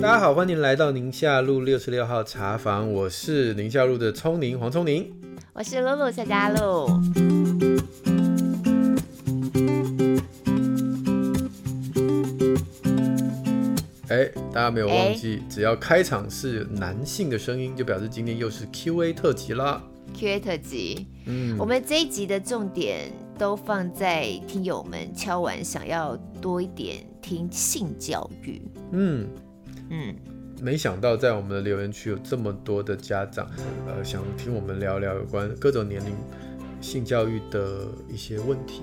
大家好，欢迎来到宁夏路六十六号茶房，我是宁夏路的聪宁黄聪宁，我是露露夏佳露。哎，大家没有忘记，只要开场是男性的声音，就表示今天又是 Q&A 特辑啦。Q&A 特辑，嗯，我们这一集的重点都放在听友们敲完想要多一点听性教育，嗯。嗯，没想到在我们的留言区有这么多的家长，呃，想听我们聊聊有关各种年龄性教育的一些问题，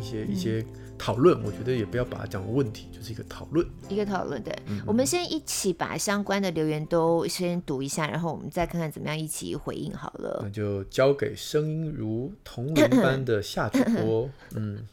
一些、嗯、一些讨论。我觉得也不要把它讲问题，就是一个讨论，一个讨论。对，嗯、我们先一起把相关的留言都先读一下，然后我们再看看怎么样一起回应好了。那就交给声音如铜铃般的夏主播。嗯，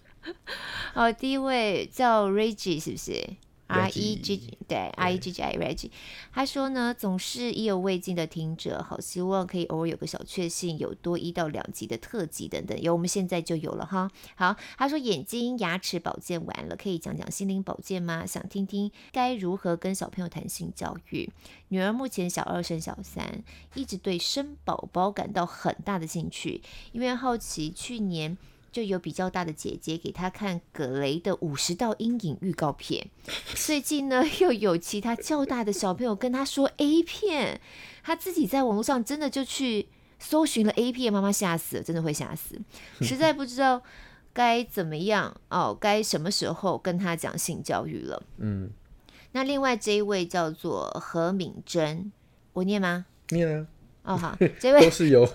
好，第一位叫 Reggie，是不是？R E G G 对，R E G G I Reggie，他说呢，总是意犹未尽的听着，好希望可以偶尔有个小确幸，有多一到两集的特辑等等，有我们现在就有了哈。好，他说眼睛牙齿保健完了，可以讲讲心灵保健吗？想听听该如何跟小朋友谈性教育。女儿目前小二升小三，一直对生宝宝感到很大的兴趣，因为好奇去年。就有比较大的姐姐给他看葛雷的五十道阴影预告片，最近呢又有其他较大的小朋友跟他说 A 片，他自己在网络上真的就去搜寻了 A 片，妈妈吓死了，真的会吓死，实在不知道该怎么样哦，该什么时候跟他讲性教育了。嗯，那另外这一位叫做何敏珍，我念吗？念啊。哦，好，这位都是由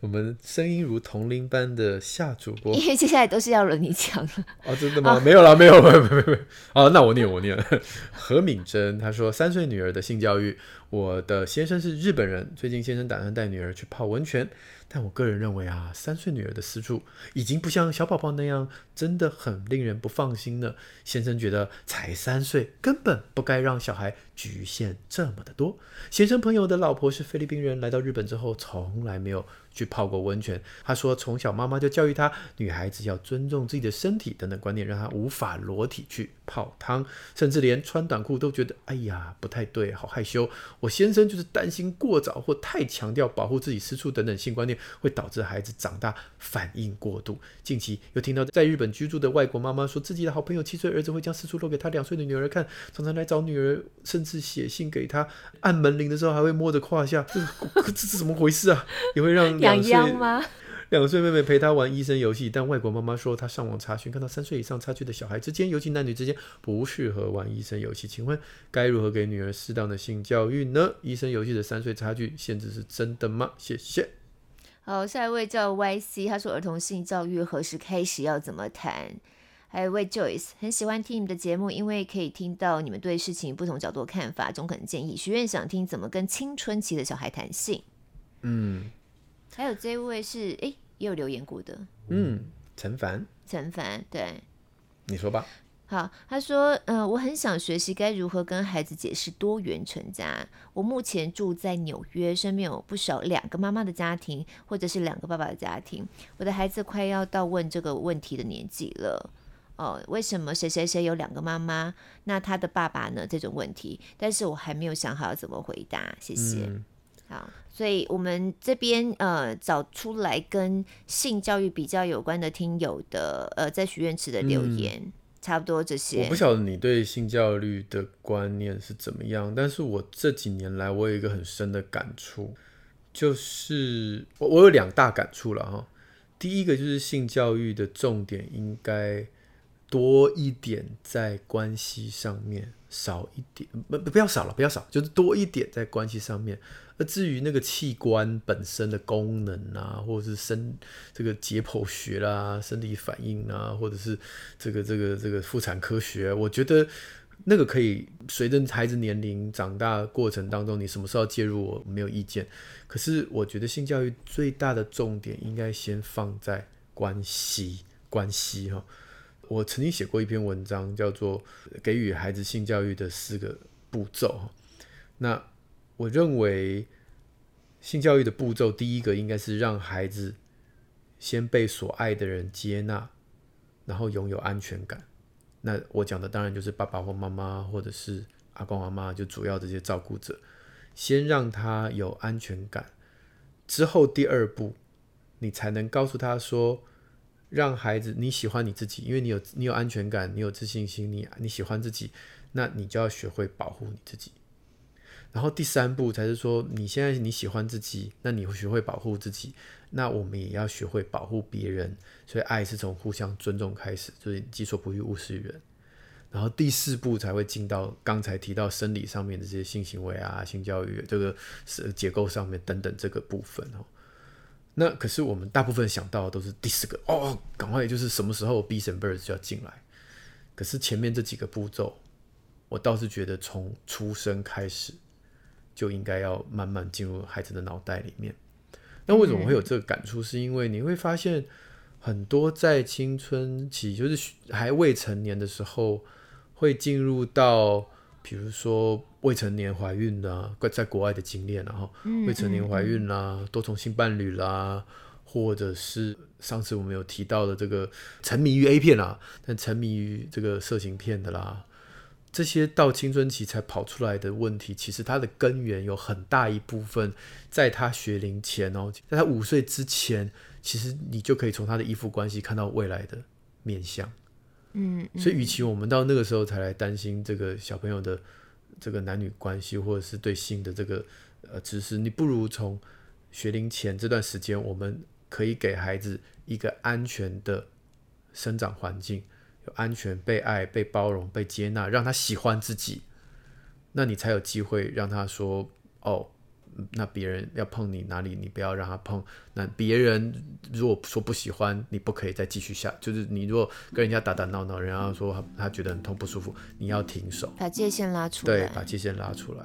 我们声音如铜铃般的夏主播，因为接下来都是要轮你讲了。哦，真的吗？哦、没有了，没有了，没有，没有，没有。哦，那我念，我念。何敏珍她说，三岁女儿的性教育，我的先生是日本人，最近先生打算带女儿去泡温泉。但我个人认为啊，三岁女儿的私处已经不像小宝宝那样，真的很令人不放心了。先生觉得才三岁，根本不该让小孩局限这么的多。先生朋友的老婆是菲律宾人，来到日本之后从来没有去泡过温泉。他说，从小妈妈就教育他，女孩子要尊重自己的身体等等观念，让他无法裸体去泡汤，甚至连穿短裤都觉得哎呀不太对，好害羞。我先生就是担心过早或太强调保护自己私处等等性观念。会导致孩子长大反应过度。近期又听到在日本居住的外国妈妈说，自己的好朋友七岁儿子会将私处露给他两岁的女儿看，常常来找女儿，甚至写信给他，按门铃的时候还会摸着胯下，这这 这是怎么回事啊？也会让两岁两岁妹妹陪她玩医生游戏，但外国妈妈说她上网查询，看到三岁以上差距的小孩之间，尤其男女之间不适合玩医生游戏。请问该如何给女儿适当的性教育呢？医生游戏的三岁差距限制是真的吗？谢谢。好，下一位叫 YC，他说儿童性教育何时开始，要怎么谈？还有一位 Joyce，很喜欢听你们的节目，因为可以听到你们对事情不同角度的看法，中肯建议。许愿想听怎么跟青春期的小孩谈性。嗯，还有这一位是，哎，也有留言过的。嗯，陈凡。陈凡，对，你说吧。好，他说，嗯、呃，我很想学习该如何跟孩子解释多元成家。我目前住在纽约，身边有不少两个妈妈的家庭，或者是两个爸爸的家庭。我的孩子快要到问这个问题的年纪了。哦，为什么谁谁谁有两个妈妈？那他的爸爸呢？这种问题，但是我还没有想好要怎么回答。谢谢。嗯、好，所以我们这边呃找出来跟性教育比较有关的听友的呃在许愿池的留言。嗯差不多这些。我不晓得你对性教育的观念是怎么样，但是我这几年来，我有一个很深的感触，就是我我有两大感触了哈。第一个就是性教育的重点应该多一点在关系上面，少一点不不要少了，不要少，就是多一点在关系上面。而至于那个器官本身的功能啊，或者是生这个解剖学啦、生理反应啊，或者是这个这个这个妇产科学，我觉得那个可以随着孩子年龄长大过程当中，你什么时候介入我没有意见。可是我觉得性教育最大的重点应该先放在关系关系哈。我曾经写过一篇文章，叫做《给予孩子性教育的四个步骤》。那我认为性教育的步骤，第一个应该是让孩子先被所爱的人接纳，然后拥有安全感。那我讲的当然就是爸爸或妈妈，或者是阿公阿妈，就主要这些照顾者，先让他有安全感，之后第二步，你才能告诉他说，让孩子你喜欢你自己，因为你有你有安全感，你有自信心，你你喜欢自己，那你就要学会保护你自己。然后第三步才是说，你现在你喜欢自己，那你会学会保护自己，那我们也要学会保护别人。所以爱是从互相尊重开始，就是己所不欲，勿施于人。然后第四步才会进到刚才提到生理上面的这些性行为啊、性教育这个是结构上面等等这个部分哦。那可是我们大部分想到的都是第四个哦，赶快就是什么时候 Bees and Birds 就要进来。可是前面这几个步骤，我倒是觉得从出生开始。就应该要慢慢进入孩子的脑袋里面。那为什么会有这个感触？是因为你会发现，很多在青春期，就是还未成年的时候，会进入到，比如说未成年怀孕啦，在国外的经验，然后未成年怀孕啦，多重性伴侣啦，或者是上次我们有提到的这个沉迷于 A 片啦，但沉迷于这个色情片的啦。这些到青春期才跑出来的问题，其实它的根源有很大一部分在他学龄前哦，在他五岁之前，其实你就可以从他的依附关系看到未来的面相。嗯，所以与其我们到那个时候才来担心这个小朋友的这个男女关系，或者是对性的这个呃知识，你不如从学龄前这段时间，我们可以给孩子一个安全的生长环境。有安全、被爱、被包容、被接纳，让他喜欢自己，那你才有机会让他说：“哦，那别人要碰你哪里，你不要让他碰。那别人如果说不喜欢，你不可以再继续下。就是你如果跟人家打打闹闹，人家说他他觉得很痛不舒服，你要停手，把界限拉出来。对，把界限拉出来。”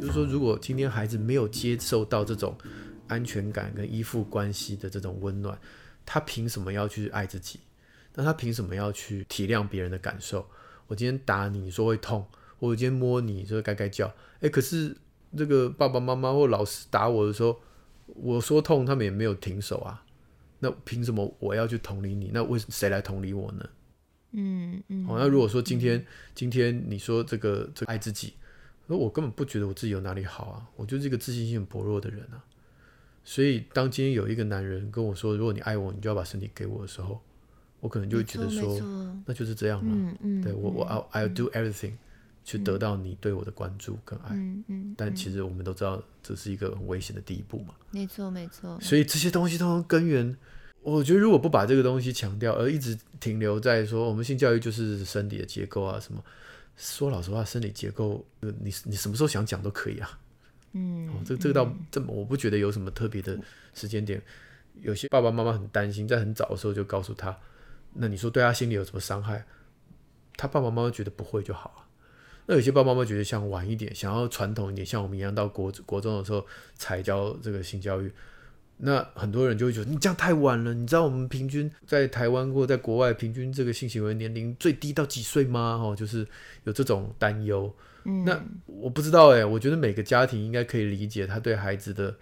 就是说如果今天孩子没有接受到这种安全感跟依附关系的这种温暖，他凭什么要去爱自己？那他凭什么要去体谅别人的感受？我今天打你，你说会痛；我今天摸你，你说该该叫。诶，可是这个爸爸妈妈或老师打我的时候，我说痛，他们也没有停手啊。那凭什么我要去同理你？那为谁来同理我呢？嗯嗯。好，那如果说今天今天你说这个这个爱自己。那我根本不觉得我自己有哪里好啊，我就是一个自信心很薄弱的人啊。所以当今天有一个男人跟我说，如果你爱我，你就要把身体给我的时候，我可能就会觉得说，那就是这样了。嗯嗯、对我我 I'll, I'll do everything、嗯、去得到你对我的关注跟爱。嗯嗯、但其实我们都知道，这是一个很危险的第一步嘛。没错没错。所以这些东西都根源，我觉得如果不把这个东西强调，而一直停留在说我们性教育就是身体的结构啊什么。说老实话，生理结构，你你什么时候想讲都可以啊。嗯，哦、这个这个倒这么，我不觉得有什么特别的时间点。有些爸爸妈妈很担心，在很早的时候就告诉他，那你说对他心里有什么伤害？他爸爸妈妈觉得不会就好啊。那有些爸爸妈妈觉得想晚一点，想要传统一点，像我们一样到国国中的时候才教这个性教育。那很多人就会觉得你这样太晚了。你知道我们平均在台湾或在国外平均这个性行为年龄最低到几岁吗？哦，就是有这种担忧。嗯，那我不知道哎，我觉得每个家庭应该可以理解他对孩子的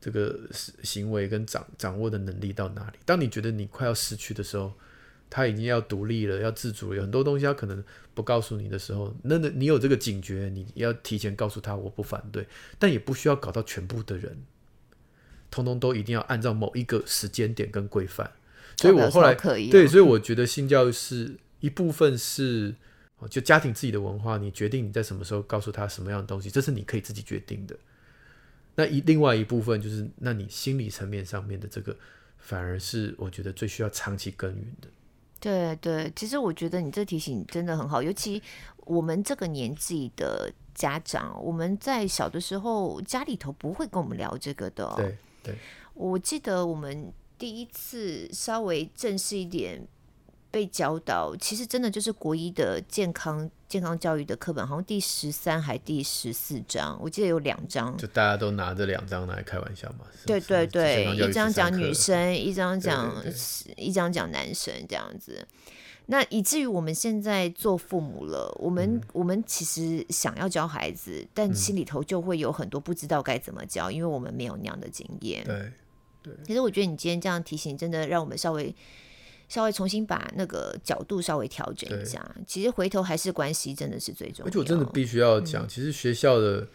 这个行为跟掌掌握的能力到哪里。当你觉得你快要失去的时候，他已经要独立了，要自主了，有很多东西他可能不告诉你的时候，那你有这个警觉，你要提前告诉他，我不反对，但也不需要搞到全部的人。通通都一定要按照某一个时间点跟规范，所以我后来对，所以我觉得性教育是一部分是，就家庭自己的文化，你决定你在什么时候告诉他什么样的东西，这是你可以自己决定的。那一另外一部分就是，那你心理层面上面的这个，反而是我觉得最需要长期耕耘的。对对，其实我觉得你这提醒真的很好，尤其我们这个年纪的家长，我们在小的时候家里头不会跟我们聊这个的哦。对。对，我记得我们第一次稍微正式一点被教导，其实真的就是国一的健康健康教育的课本，好像第十三还第十四章，我记得有两章，就大家都拿这两章来开玩笑嘛。对对对，一张讲女生，一张讲一张讲男生这样子。那以至于我们现在做父母了，我们、嗯、我们其实想要教孩子，但心里头就会有很多不知道该怎么教，因为我们没有那样的经验。对对。其实我觉得你今天这样提醒，真的让我们稍微稍微重新把那个角度稍微调整一下。其实回头还是关系真的是最重要。而且我真的必须要讲，嗯、其实学校的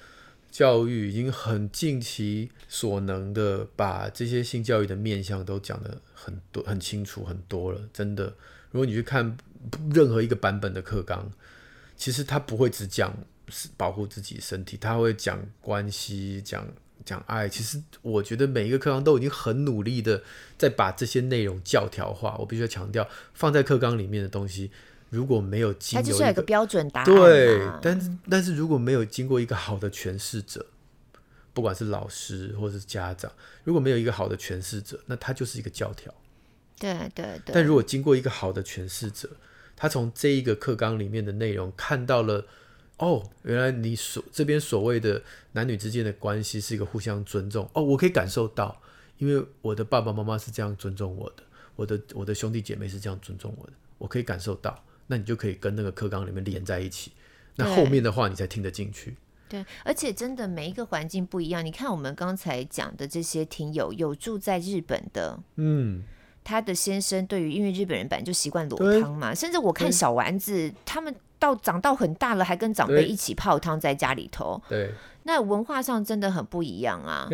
教育已经很尽其所能的把这些性教育的面向都讲得很多、很清楚、很多了，真的。如果你去看任何一个版本的课纲，其实他不会只讲保护自己身体，他会讲关系、讲讲爱。其实我觉得每一个课纲都已经很努力的在把这些内容教条化。我必须要强调，放在课纲里面的东西，如果没有经过，它就是有一个标准答案。对，但是但是如果没有经过一个好的诠释者，不管是老师或者是家长，如果没有一个好的诠释者，那它就是一个教条。对对对，但如果经过一个好的诠释者，他从这一个课纲里面的内容看到了，哦，原来你所这边所谓的男女之间的关系是一个互相尊重，哦，我可以感受到，因为我的爸爸妈妈是这样尊重我的，我的我的兄弟姐妹是这样尊重我的，我可以感受到，那你就可以跟那个课纲里面连在一起，那后面的话你才听得进去。对，而且真的每一个环境不一样，你看我们刚才讲的这些听友有住在日本的，嗯。他的先生对于，因为日本人本来就习惯裸汤嘛，甚至我看小丸子他们到长到很大了，还跟长辈一起泡汤在家里头。对，那文化上真的很不一样啊。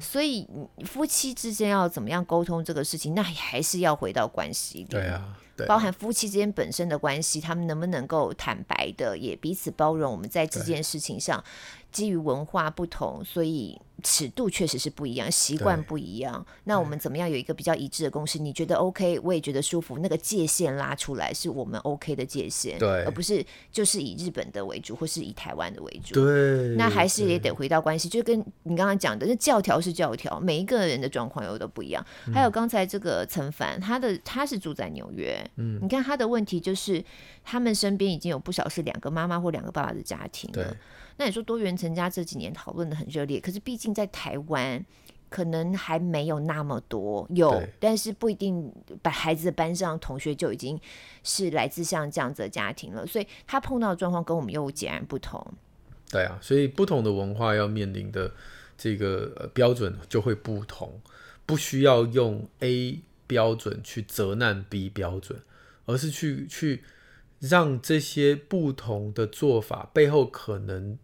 所以夫妻之间要怎么样沟通这个事情，那还是要回到关系里。对啊，对，包含夫妻之间本身的关系，他们能不能够坦白的，也彼此包容，我们在这件事情上。基于文化不同，所以尺度确实是不一样，习惯不一样。那我们怎么样有一个比较一致的共识？你觉得 OK，我也觉得舒服。那个界限拉出来，是我们 OK 的界限，对，而不是就是以日本的为主，或是以台湾的为主。对，那还是也得回到关系，就跟你刚刚讲的，那教条是教条，每一个人的状况又都不一样。嗯、还有刚才这个陈凡，他的他是住在纽约，嗯，你看他的问题就是，他们身边已经有不少是两个妈妈或两个爸爸的家庭了。那你说多元成家这几年讨论的很热烈，可是毕竟在台湾可能还没有那么多有，但是不一定把孩子的班上同学就已经是来自像这样子的家庭了，所以他碰到的状况跟我们又截然不同。对啊，所以不同的文化要面临的这个标准就会不同，不需要用 A 标准去责难 B 标准，而是去去。让这些不同的做法背后可能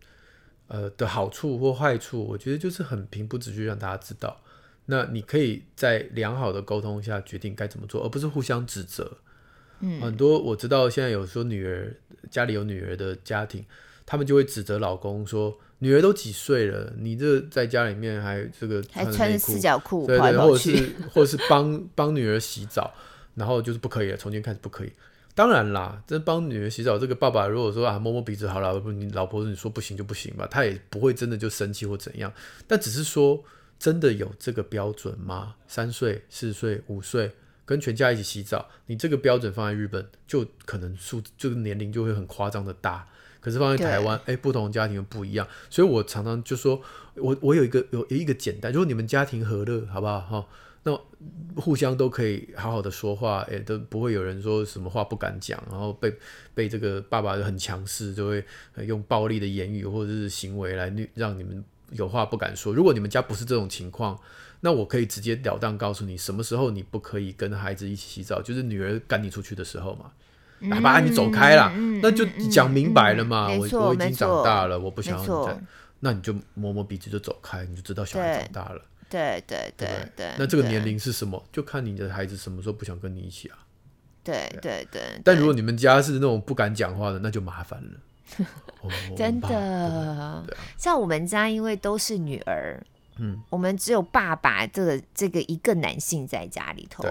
呃的好处或坏处，我觉得就是很平铺直叙让大家知道。那你可以在良好的沟通下决定该怎么做，而不是互相指责。嗯，很多我知道现在有说女儿家里有女儿的家庭，他们就会指责老公说：“女儿都几岁了，你这在家里面还这个还穿四角裤，对，对对，或者是或者是帮帮女儿洗澡，然后就是不可以了，从今天开始不可以。”当然啦，这帮女儿洗澡，这个爸爸如果说啊摸摸鼻子好了，不你老婆你说不行就不行吧，他也不会真的就生气或怎样。但只是说，真的有这个标准吗？三岁、四岁、五岁跟全家一起洗澡，你这个标准放在日本，就可能数这个年龄就会很夸张的大。可是放在台湾，哎、欸，不同家庭又不一样。所以我常常就说，我我有一个有有一个简单，如果你们家庭和乐，好不好哈？那互相都可以好好的说话，也都不会有人说什么话不敢讲，然后被被这个爸爸很强势，就会用暴力的言语或者是行为来让你们有话不敢说。如果你们家不是这种情况，那我可以直截了当告诉你，什么时候你不可以跟孩子一起洗澡，就是女儿赶你出去的时候嘛。爸爸，你走开啦，嗯、那就讲明白了嘛。嗯嗯、我我已经长大了，我不想要你再，那你就摸摸鼻子就走开，你就知道小孩长大了。对对对对，那这个年龄是什么？就看你的孩子什么时候不想跟你一起啊。对对对。但如果你们家是那种不敢讲话的，那就麻烦了。真的。像我们家，因为都是女儿，嗯，我们只有爸爸这个这个一个男性在家里头，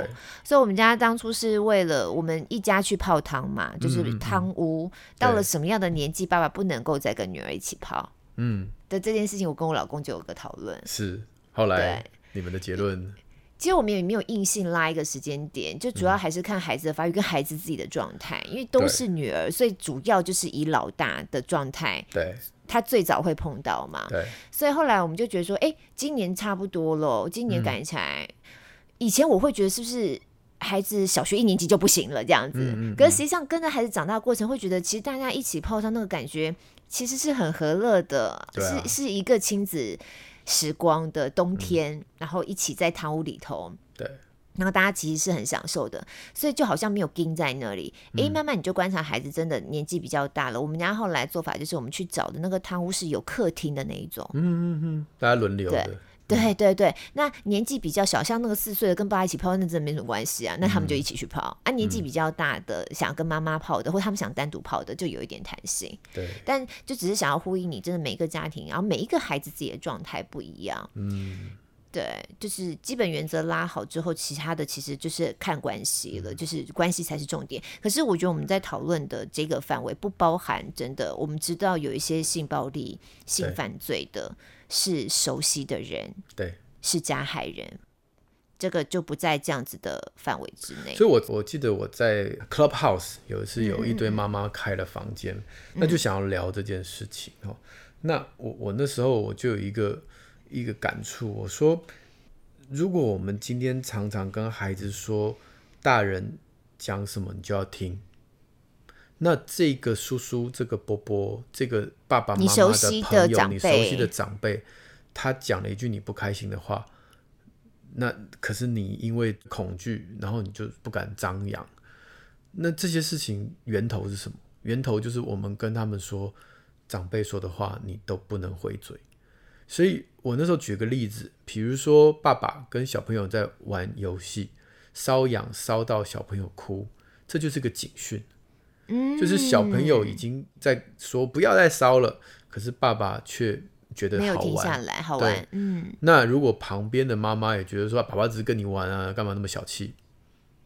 所以我们家当初是为了我们一家去泡汤嘛，就是汤屋。到了什么样的年纪，爸爸不能够再跟女儿一起泡？嗯。的这件事情，我跟我老公就有个讨论。是。后来你们的结论？其实我们也没有硬性拉一个时间点，就主要还是看孩子的发育跟孩子自己的状态，因为都是女儿，所以主要就是以老大的状态，对，他最早会碰到嘛，对，所以后来我们就觉得说，哎，今年差不多了，今年赶起来，以前我会觉得是不是？孩子小学一年级就不行了这样子。嗯嗯嗯、可是实际上跟着孩子长大的过程，会觉得其实大家一起泡汤那个感觉，其实是很和乐的，啊、是是一个亲子时光的冬天，嗯、然后一起在堂屋里头。对。然后大家其实是很享受的，所以就好像没有钉在那里。哎、嗯，慢慢你就观察孩子真的年纪比较大了。我们家后来做法就是，我们去找的那个汤屋是有客厅的那一种。嗯嗯嗯，大家轮流的。对对对对，那年纪比较小，像那个四岁的跟爸爸一起泡，那真的没什么关系啊。那他们就一起去泡。嗯、啊，年纪比较大的，嗯、想跟妈妈泡的，或他们想单独泡的，就有一点弹性。对。但就只是想要呼应你，真的每一个家庭，然后每一个孩子自己的状态不一样。嗯。对，就是基本原则拉好之后，其他的其实就是看关系了，就是关系才是重点。可是我觉得我们在讨论的这个范围不包含真的，我们知道有一些性暴力、性犯罪的是熟悉的人，对，是加害人，这个就不在这样子的范围之内。所以我我记得我在 Clubhouse 有一次有一堆妈妈开了房间，嗯、那就想要聊这件事情哦。那我我那时候我就有一个。一个感触，我说，如果我们今天常常跟孩子说，大人讲什么你就要听，那这个叔叔、这个伯伯、这个爸爸妈妈的朋友、你熟悉的长辈，他讲了一句你不开心的话，那可是你因为恐惧，然后你就不敢张扬。那这些事情源头是什么？源头就是我们跟他们说，长辈说的话你都不能回嘴。所以我那时候举个例子，比如说爸爸跟小朋友在玩游戏，瘙痒瘙到小朋友哭，这就是个警讯，嗯，就是小朋友已经在说不要再烧了，可是爸爸却觉得好玩，没有停下来，好玩，嗯。那如果旁边的妈妈也觉得说爸爸只是跟你玩啊，干嘛那么小气？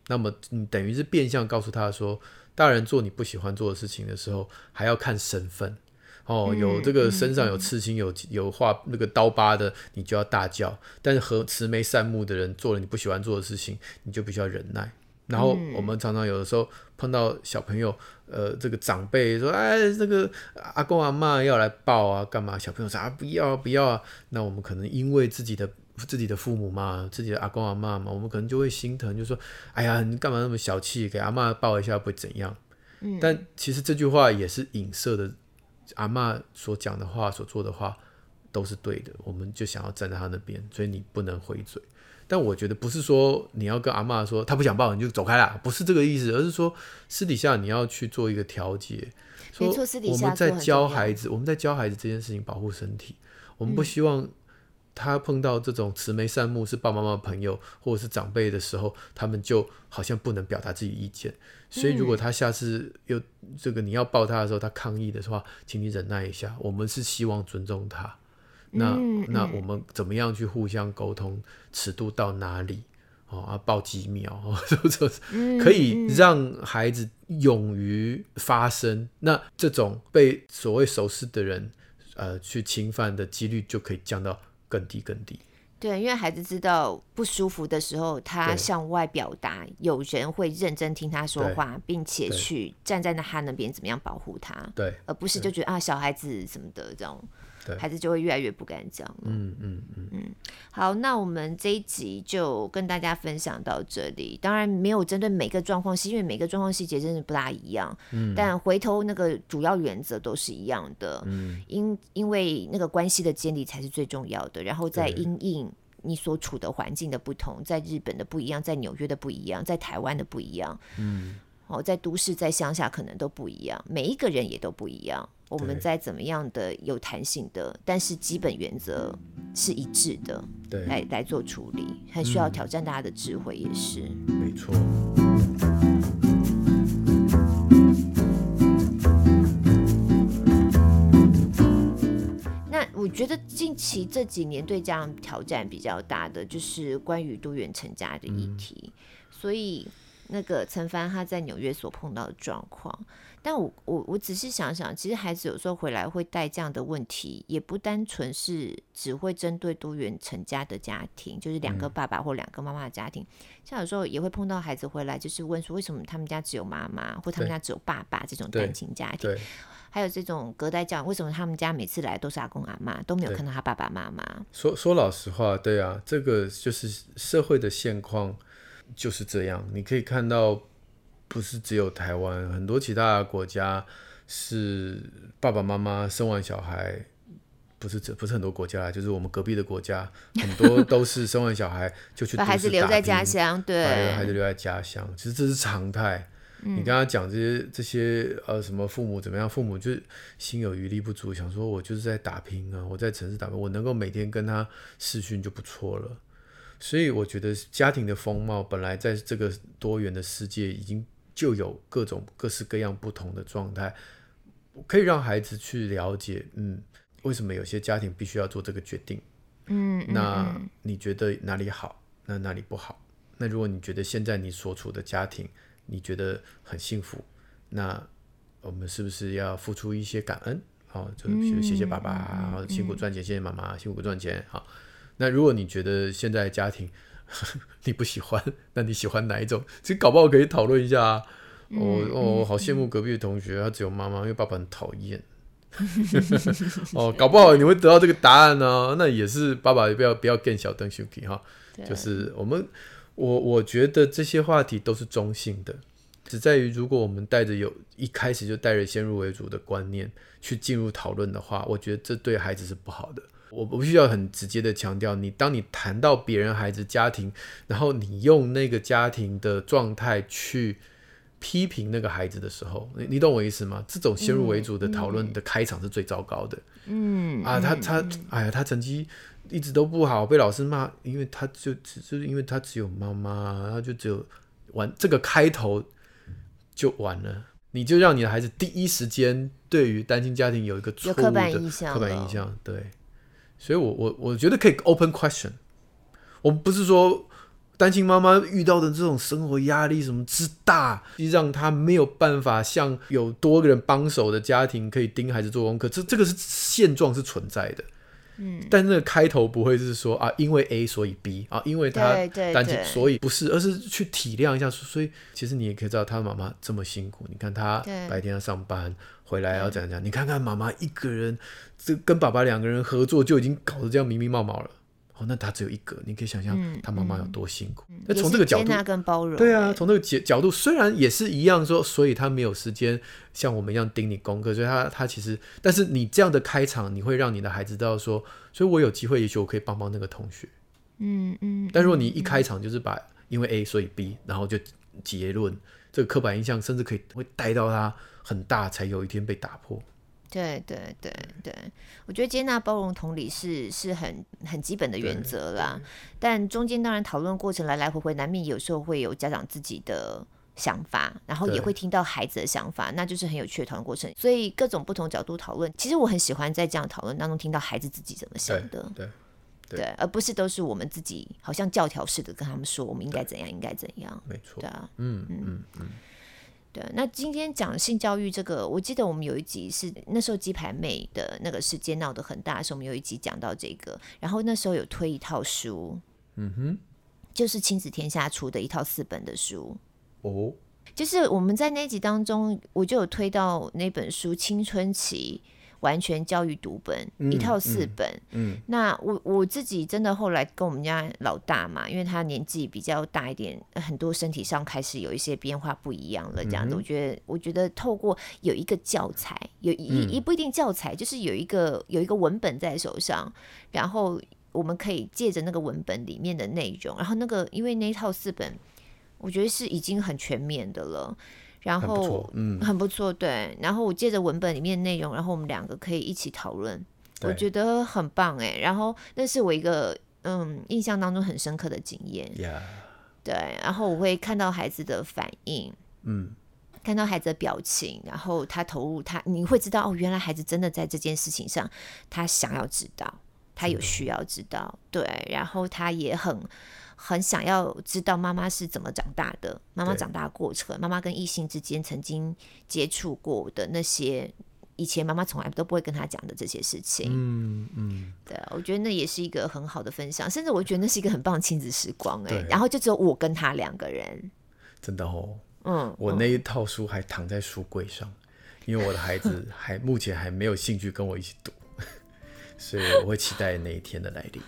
那么你等于是变相告诉他说，大人做你不喜欢做的事情的时候，还要看身份。哦，有这个身上有刺青、有有画那个刀疤的，你就要大叫；但是和慈眉善目的人做了你不喜欢做的事情，你就必须要忍耐。然后我们常常有的时候碰到小朋友，呃，这个长辈说：“哎，这个阿公阿嬷要来抱啊，干嘛？”小朋友说：“啊，不要不要啊！”那我们可能因为自己的自己的父母嘛，自己的阿公阿嬷嘛，我们可能就会心疼，就说：“哎呀，你干嘛那么小气？给阿嬷抱一下会怎样？”但其实这句话也是影射的。阿嬷所讲的话、所做的话都是对的，我们就想要站在他那边，所以你不能回嘴。但我觉得不是说你要跟阿妈说她不想抱你就走开啦，不是这个意思，而是说私底下你要去做一个调节。没错，私底下我们在教孩子，我们在教孩子这件事情，保护身体，我们不希望他碰到这种慈眉善目是爸爸妈妈朋友或者是长辈的时候，他们就好像不能表达自己意见。所以，如果他下次又这个你要抱他的时候，他抗议的话，请你忍耐一下。我们是希望尊重他。那那我们怎么样去互相沟通？尺度到哪里？哦，啊，报几秒，哦，可以让孩子勇于发声。那这种被所谓熟识的人呃去侵犯的几率就可以降到更低更低。对，因为孩子知道不舒服的时候，他向外表达，有人会认真听他说话，并且去站在那他那边怎么样保护他，对，而不是就觉得啊小孩子什么的这种，对，孩子就会越来越不敢讲了。嗯嗯嗯嗯。好，那我们这一集就跟大家分享到这里。当然没有针对每个状况是，因为每个状况细节真的不大一样。嗯。但回头那个主要原则都是一样的。嗯。因因为那个关系的建立才是最重要的，然后再因应。你所处的环境的不同，在日本的不一样，在纽约的不一样，在台湾的不一样，嗯，哦，在都市、在乡下可能都不一样，每一个人也都不一样。我们在怎么样的有弹性的，但是基本原则是一致的，对，来来做处理，很需要挑战大家的智慧，也是，嗯，没错。我觉得近期这几年对家长挑战比较大的，就是关于多元成家的议题。嗯、所以那个陈帆他在纽约所碰到的状况，但我我我只是想想，其实孩子有时候回来会带这样的问题，也不单纯是只会针对多元成家的家庭，就是两个爸爸或两个妈妈的家庭。嗯、像有时候也会碰到孩子回来，就是问说为什么他们家只有妈妈，或他们家只有爸爸这种单亲家庭。还有这种隔代教养，为什么他们家每次来都是阿公阿妈，都没有看到他爸爸妈妈？说说老实话，对啊，这个就是社会的现况。就是这样。你可以看到，不是只有台湾，很多其他的国家是爸爸妈妈生完小孩，不是这不是很多国家，就是我们隔壁的国家，很多都是生完小孩就去 把孩子留在家乡，对，把孩子留在家乡，其实这是常态。你跟他讲这些这些呃什么父母怎么样？父母就心有余力不足，想说我就是在打拼啊，我在城市打拼，我能够每天跟他视讯就不错了。所以我觉得家庭的风貌本来在这个多元的世界已经就有各种各式各样不同的状态，可以让孩子去了解，嗯，为什么有些家庭必须要做这个决定？嗯，那你觉得哪里好？那哪里不好？那如果你觉得现在你所处的家庭，你觉得很幸福，那我们是不是要付出一些感恩？好、哦，就比如谢谢爸爸，嗯、辛苦赚钱；谢谢妈妈，辛苦赚钱。好，那如果你觉得现在家庭呵 呵你不喜欢，那你喜欢哪一种？其实搞不好可以讨论一下啊。我、嗯、哦，我好羡慕隔壁的同学，他只有妈妈，因为爸爸很讨厌。哦，搞不好你会得到这个答案呢、啊。那也是爸爸也不要不要更小灯 Suki 哈，就是我们。我我觉得这些话题都是中性的，只在于如果我们带着有一开始就带着先入为主的观念去进入讨论的话，我觉得这对孩子是不好的。我不需要很直接的强调，你当你谈到别人孩子家庭，然后你用那个家庭的状态去批评那个孩子的时候，你你懂我意思吗？这种先入为主的讨论的开场是最糟糕的。嗯啊，他他哎呀，他成绩。一直都不好，被老师骂，因为他就只是因为他只有妈妈，他就只有完这个开头就完了，你就让你的孩子第一时间对于单亲家庭有一个错误的刻板印象，刻板印象，对，所以我我我觉得可以 open question，我不是说单亲妈妈遇到的这种生活压力什么之大，让她没有办法像有多个人帮手的家庭可以盯孩子做功课，这这个是现状是存在的。嗯，但那个开头不会是说啊，因为 A 所以 B 啊，因为他单亲所以不是，而是去体谅一下。所以其实你也可以知道，他妈妈这么辛苦，你看他白天要上班，回来要怎样讲？你看看妈妈一个人，这跟爸爸两个人合作就已经搞得这样迷迷冒冒了。哦，那他只有一个，你可以想象他妈妈有多辛苦。那、嗯、从这个角度，对啊，从这个角角度，虽然也是一样说，所以他没有时间像我们一样盯你功课，所以他他其实，但是你这样的开场，你会让你的孩子知道说，所以我有机会，也许我可以帮帮那个同学。嗯嗯。但如果你一开场就是把因为 A 所以 B，然后就结论，这个刻板印象甚至可以会带到他很大，才有一天被打破。对对对对，我觉得接纳、包容、同理是是很很基本的原则啦。但中间当然讨论过程来来回回，难免有时候会有家长自己的想法，然后也会听到孩子的想法，那就是很有趣的讨论过程。所以各种不同角度讨论，其实我很喜欢在这样讨论当中听到孩子自己怎么想的，对对，对，而不是都是我们自己好像教条式的跟他们说我们应该怎样，应该怎样。没错，对啊，嗯嗯嗯。嗯对，那今天讲性教育这个，我记得我们有一集是那时候鸡排妹的那个事件闹得很大的时候，我们有一集讲到这个，然后那时候有推一套书，嗯哼，就是亲子天下出的一套四本的书，哦，就是我们在那集当中，我就有推到那本书《青春期》。完全教育读本、嗯、一套四本，嗯，嗯，那我我自己真的后来跟我们家老大嘛，因为他年纪比较大一点，很多身体上开始有一些变化不一样了，这样子，嗯、我觉得我觉得透过有一个教材，有一一不一定教材，就是有一个有一个文本在手上，然后我们可以借着那个文本里面的内容，然后那个因为那一套四本，我觉得是已经很全面的了。然后，嗯，很不错，对。然后我借着文本里面的内容，然后我们两个可以一起讨论，我觉得很棒哎。然后那是我一个嗯印象当中很深刻的经验，Yeah. 对。然后我会看到孩子的反应，嗯，看到孩子的表情，然后他投入他，你会知道哦，原来孩子真的在这件事情上，他想要知道，他有需要知道，对。然后他也很。很想要知道妈妈是怎么长大的，妈妈长大的过程，妈妈跟异性之间曾经接触过的那些，以前妈妈从来都不会跟他讲的这些事情。嗯嗯，对，我觉得那也是一个很好的分享，甚至我觉得那是一个很棒的亲子时光哎、欸。然后就只有我跟他两个人。真的哦，嗯，我那一套书还躺在书柜上，因为我的孩子还目前还没有兴趣跟我一起读。所以我会期待那一天的来临。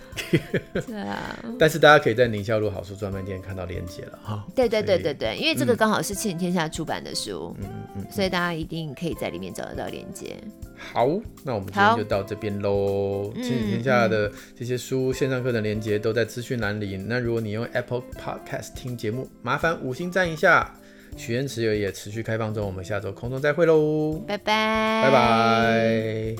对啊，但是大家可以在宁夏路好书专卖店看到链接了哈。对对对对对，因为这个刚好是亲子天下出版的书，嗯嗯嗯，所以大家一定可以在里面找得到链接。好，那我们今天就到这边喽。亲子天下的这些书线上课的链接都在资讯栏里。那如果你用 Apple Podcast 听节目，麻烦五星赞一下。许愿池也持续开放中，我们下周空中再会喽，拜拜，拜拜。